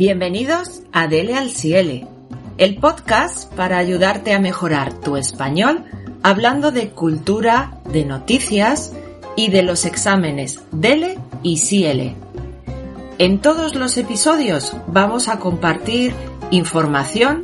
Bienvenidos a Dele al Ciele, el podcast para ayudarte a mejorar tu español hablando de cultura, de noticias y de los exámenes Dele y Ciele. En todos los episodios vamos a compartir información,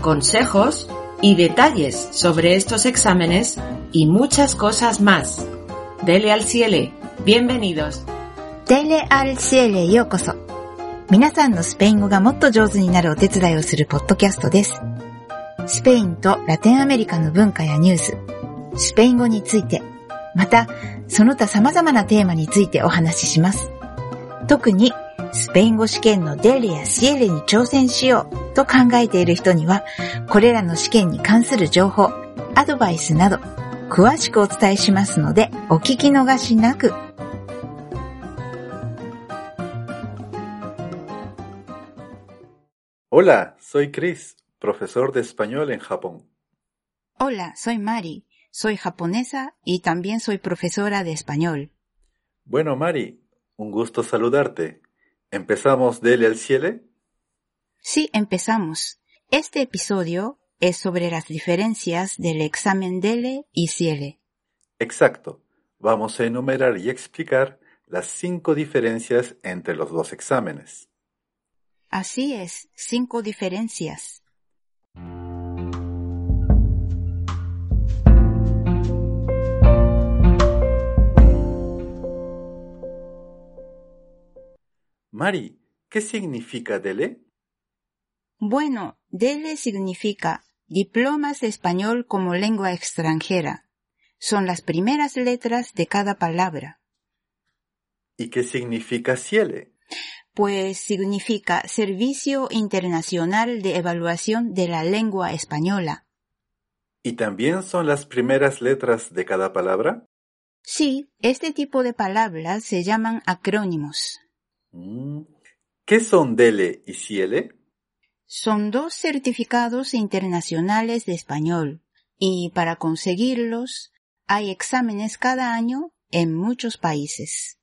consejos y detalles sobre estos exámenes y muchas cosas más. Dele al cielo. Bienvenidos. Dele al cielo, yokoso. 皆さんのスペイン語がもっと上手になるお手伝いをするポッドキャストです。スペインとラテンアメリカの文化やニュース、スペイン語について、また、その他様々なテーマについてお話しします。特に、スペイン語試験のデイレやシエレに挑戦しようと考えている人には、これらの試験に関する情報、アドバイスなど、詳しくお伝えしますので、お聞き逃しなく。Hola, soy Chris, profesor de español en Japón. Hola, soy Mari. Soy japonesa y también soy profesora de español. Bueno, Mari, un gusto saludarte. ¿Empezamos Dele al cielo? Sí, empezamos. Este episodio es sobre las diferencias del examen DELE y CIELE. Exacto. Vamos a enumerar y explicar las cinco diferencias entre los dos exámenes. Así es, cinco diferencias. Mari, ¿qué significa Dele? Bueno, DELE significa diplomas de español como lengua extranjera. Son las primeras letras de cada palabra. ¿Y qué significa Ciele? Pues significa Servicio Internacional de Evaluación de la Lengua Española. ¿Y también son las primeras letras de cada palabra? Sí, este tipo de palabras se llaman acrónimos. Mm. ¿Qué son Dele y Ciele? Son dos certificados internacionales de español y para conseguirlos hay exámenes cada año en muchos países.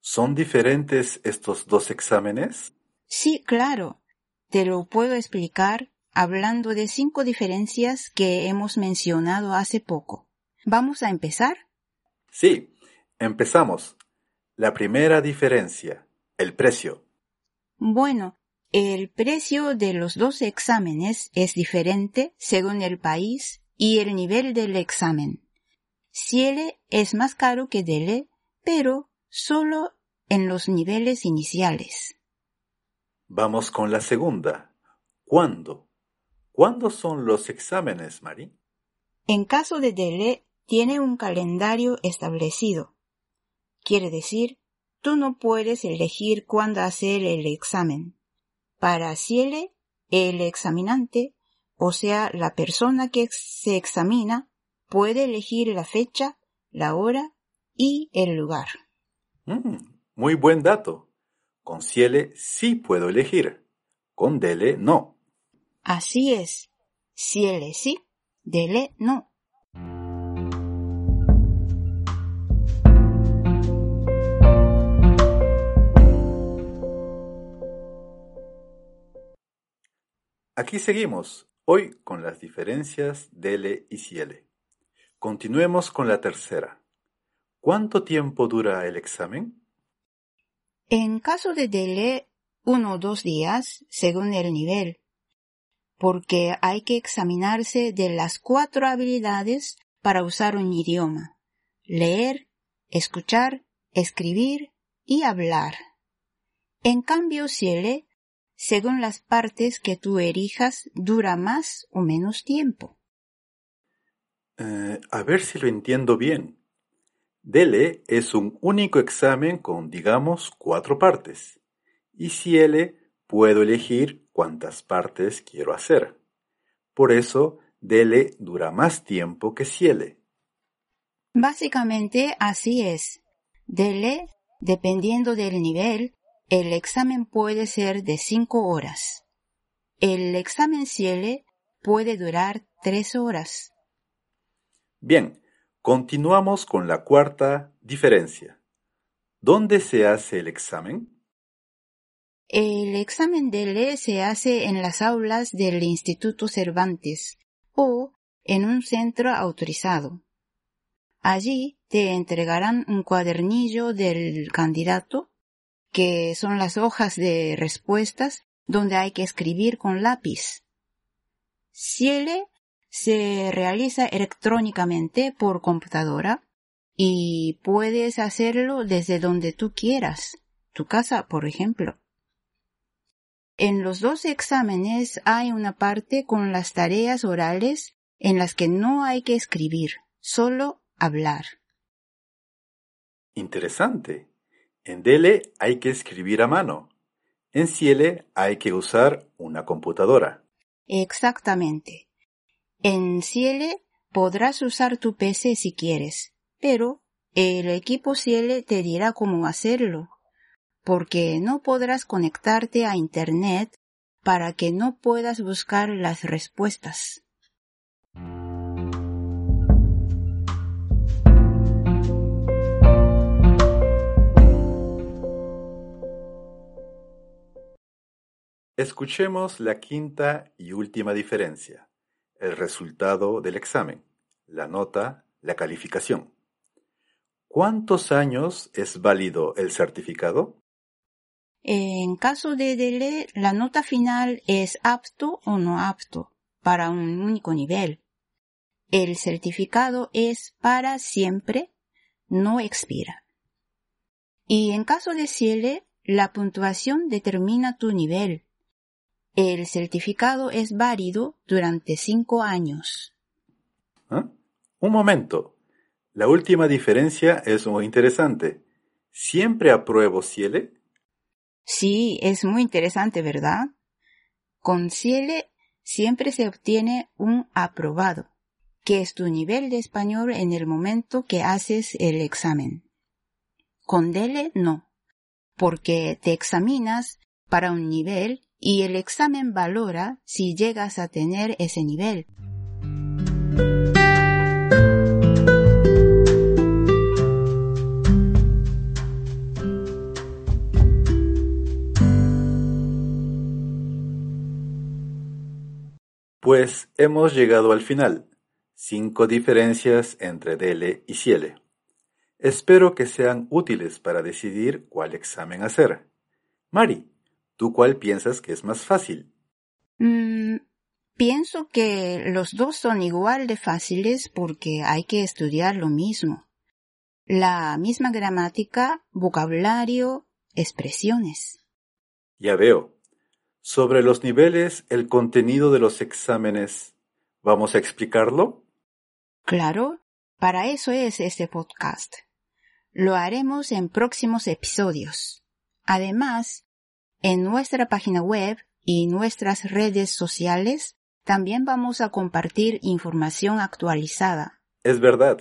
¿Son diferentes estos dos exámenes? Sí, claro. Te lo puedo explicar hablando de cinco diferencias que hemos mencionado hace poco. ¿Vamos a empezar? Sí, empezamos. La primera diferencia, el precio. Bueno, el precio de los dos exámenes es diferente según el país y el nivel del examen. Ciele es más caro que Dele, pero solo en los niveles iniciales. Vamos con la segunda. ¿Cuándo? ¿Cuándo son los exámenes, Mari? En caso de Dele, tiene un calendario establecido. Quiere decir, tú no puedes elegir cuándo hacer el examen. Para Ciele, el examinante, o sea, la persona que se examina, puede elegir la fecha, la hora y el lugar. Mm, muy buen dato. Con Ciele sí puedo elegir. Con Dele no. Así es. Ciele sí, Dele no. Aquí seguimos, hoy con las diferencias Dele y Ciele. Continuemos con la tercera. ¿Cuánto tiempo dura el examen? En caso de Dele, uno o dos días, según el nivel, porque hay que examinarse de las cuatro habilidades para usar un idioma. Leer, escuchar, escribir y hablar. En cambio, Ciele, según las partes que tú elijas, dura más o menos tiempo. Eh, a ver si lo entiendo bien. Dele es un único examen con, digamos, cuatro partes. Y Ciele puedo elegir cuántas partes quiero hacer. Por eso, Dele dura más tiempo que Ciele. Básicamente así es. Dele, dependiendo del nivel, el examen puede ser de cinco horas. El examen Ciele puede durar tres horas. Bien, continuamos con la cuarta diferencia. ¿Dónde se hace el examen? El examen DELE se hace en las aulas del Instituto Cervantes o en un centro autorizado. Allí te entregarán un cuadernillo del candidato, que son las hojas de respuestas donde hay que escribir con lápiz. Ciele se realiza electrónicamente por computadora y puedes hacerlo desde donde tú quieras, tu casa, por ejemplo. En los dos exámenes hay una parte con las tareas orales en las que no hay que escribir, solo hablar. Interesante. En DELE hay que escribir a mano. En Ciele hay que usar una computadora. Exactamente. En Ciele podrás usar tu PC si quieres, pero el equipo Ciele te dirá cómo hacerlo, porque no podrás conectarte a Internet para que no puedas buscar las respuestas. Escuchemos la quinta y última diferencia, el resultado del examen, la nota, la calificación. ¿Cuántos años es válido el certificado? En caso de DELE, la nota final es apto o no apto para un único nivel. El certificado es para siempre, no expira. Y en caso de CIELE, la puntuación determina tu nivel el certificado es válido durante cinco años. ¿Ah? Un momento. La última diferencia es muy interesante. ¿Siempre apruebo Ciele? Sí, es muy interesante, ¿verdad? Con Ciele siempre se obtiene un aprobado, que es tu nivel de español en el momento que haces el examen. Con Dele no, porque te examinas para un nivel y el examen valora si llegas a tener ese nivel. Pues hemos llegado al final. Cinco diferencias entre DELE y CIELE. Espero que sean útiles para decidir cuál examen hacer. Mari, ¿Tú cuál piensas que es más fácil? Mm, pienso que los dos son igual de fáciles porque hay que estudiar lo mismo. La misma gramática, vocabulario, expresiones. Ya veo. Sobre los niveles, el contenido de los exámenes, ¿vamos a explicarlo? Claro, para eso es este podcast. Lo haremos en próximos episodios. Además, en nuestra página web y nuestras redes sociales también vamos a compartir información actualizada. Es verdad.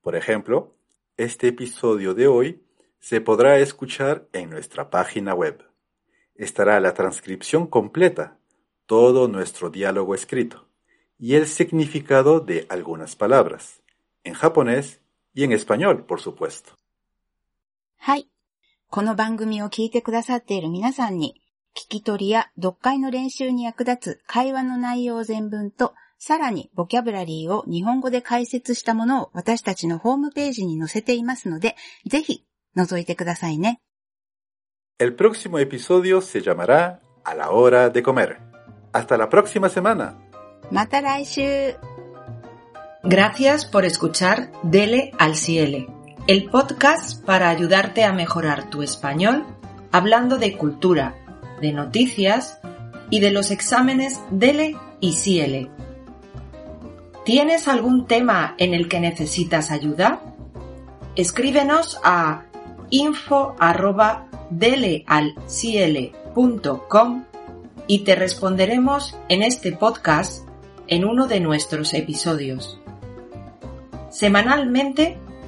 Por ejemplo, este episodio de hoy se podrá escuchar en nuestra página web. Estará la transcripción completa, todo nuestro diálogo escrito y el significado de algunas palabras, en japonés y en español, por supuesto. この番組を聞いてくださっている皆さんに、聞き取りや読解の練習に役立つ会話の内容全文と、さらにボキャブラリーを日本語で解説したものを私たちのホームページに載せていますので、ぜひ覗いてくださいね。El próximo episodio se llamará A la hora de comer. Hasta la próxima semana. また来週 Gracias por escuchar Dele al Ciele. El podcast para ayudarte a mejorar tu español hablando de cultura, de noticias y de los exámenes DELE y CIELE. ¿Tienes algún tema en el que necesitas ayuda? Escríbenos a info@delealciele.com y te responderemos en este podcast en uno de nuestros episodios. Semanalmente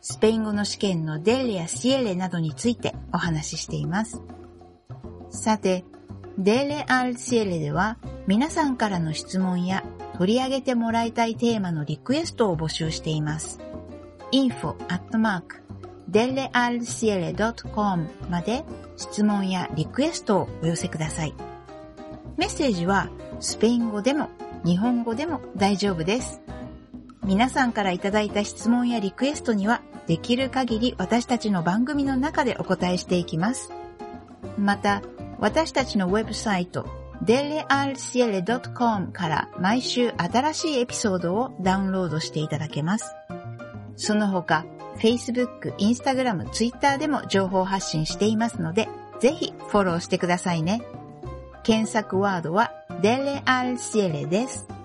スペイン語の試験のデレやシエレなどについてお話ししています。さて、デレアルシエレでは皆さんからの質問や取り上げてもらいたいテーマのリクエストを募集しています。info アットマーク delealciele.com まで質問やリクエストをお寄せください。メッセージはスペイン語でも日本語でも大丈夫です。皆さんからいただいた質問やリクエストにはできる限り私たちの番組の中でお答えしていきます。また、私たちのウェブサイト delealciele.com から毎週新しいエピソードをダウンロードしていただけます。その他、Facebook、Instagram、Twitter でも情報発信していますので、ぜひフォローしてくださいね。検索ワードは delealciele です。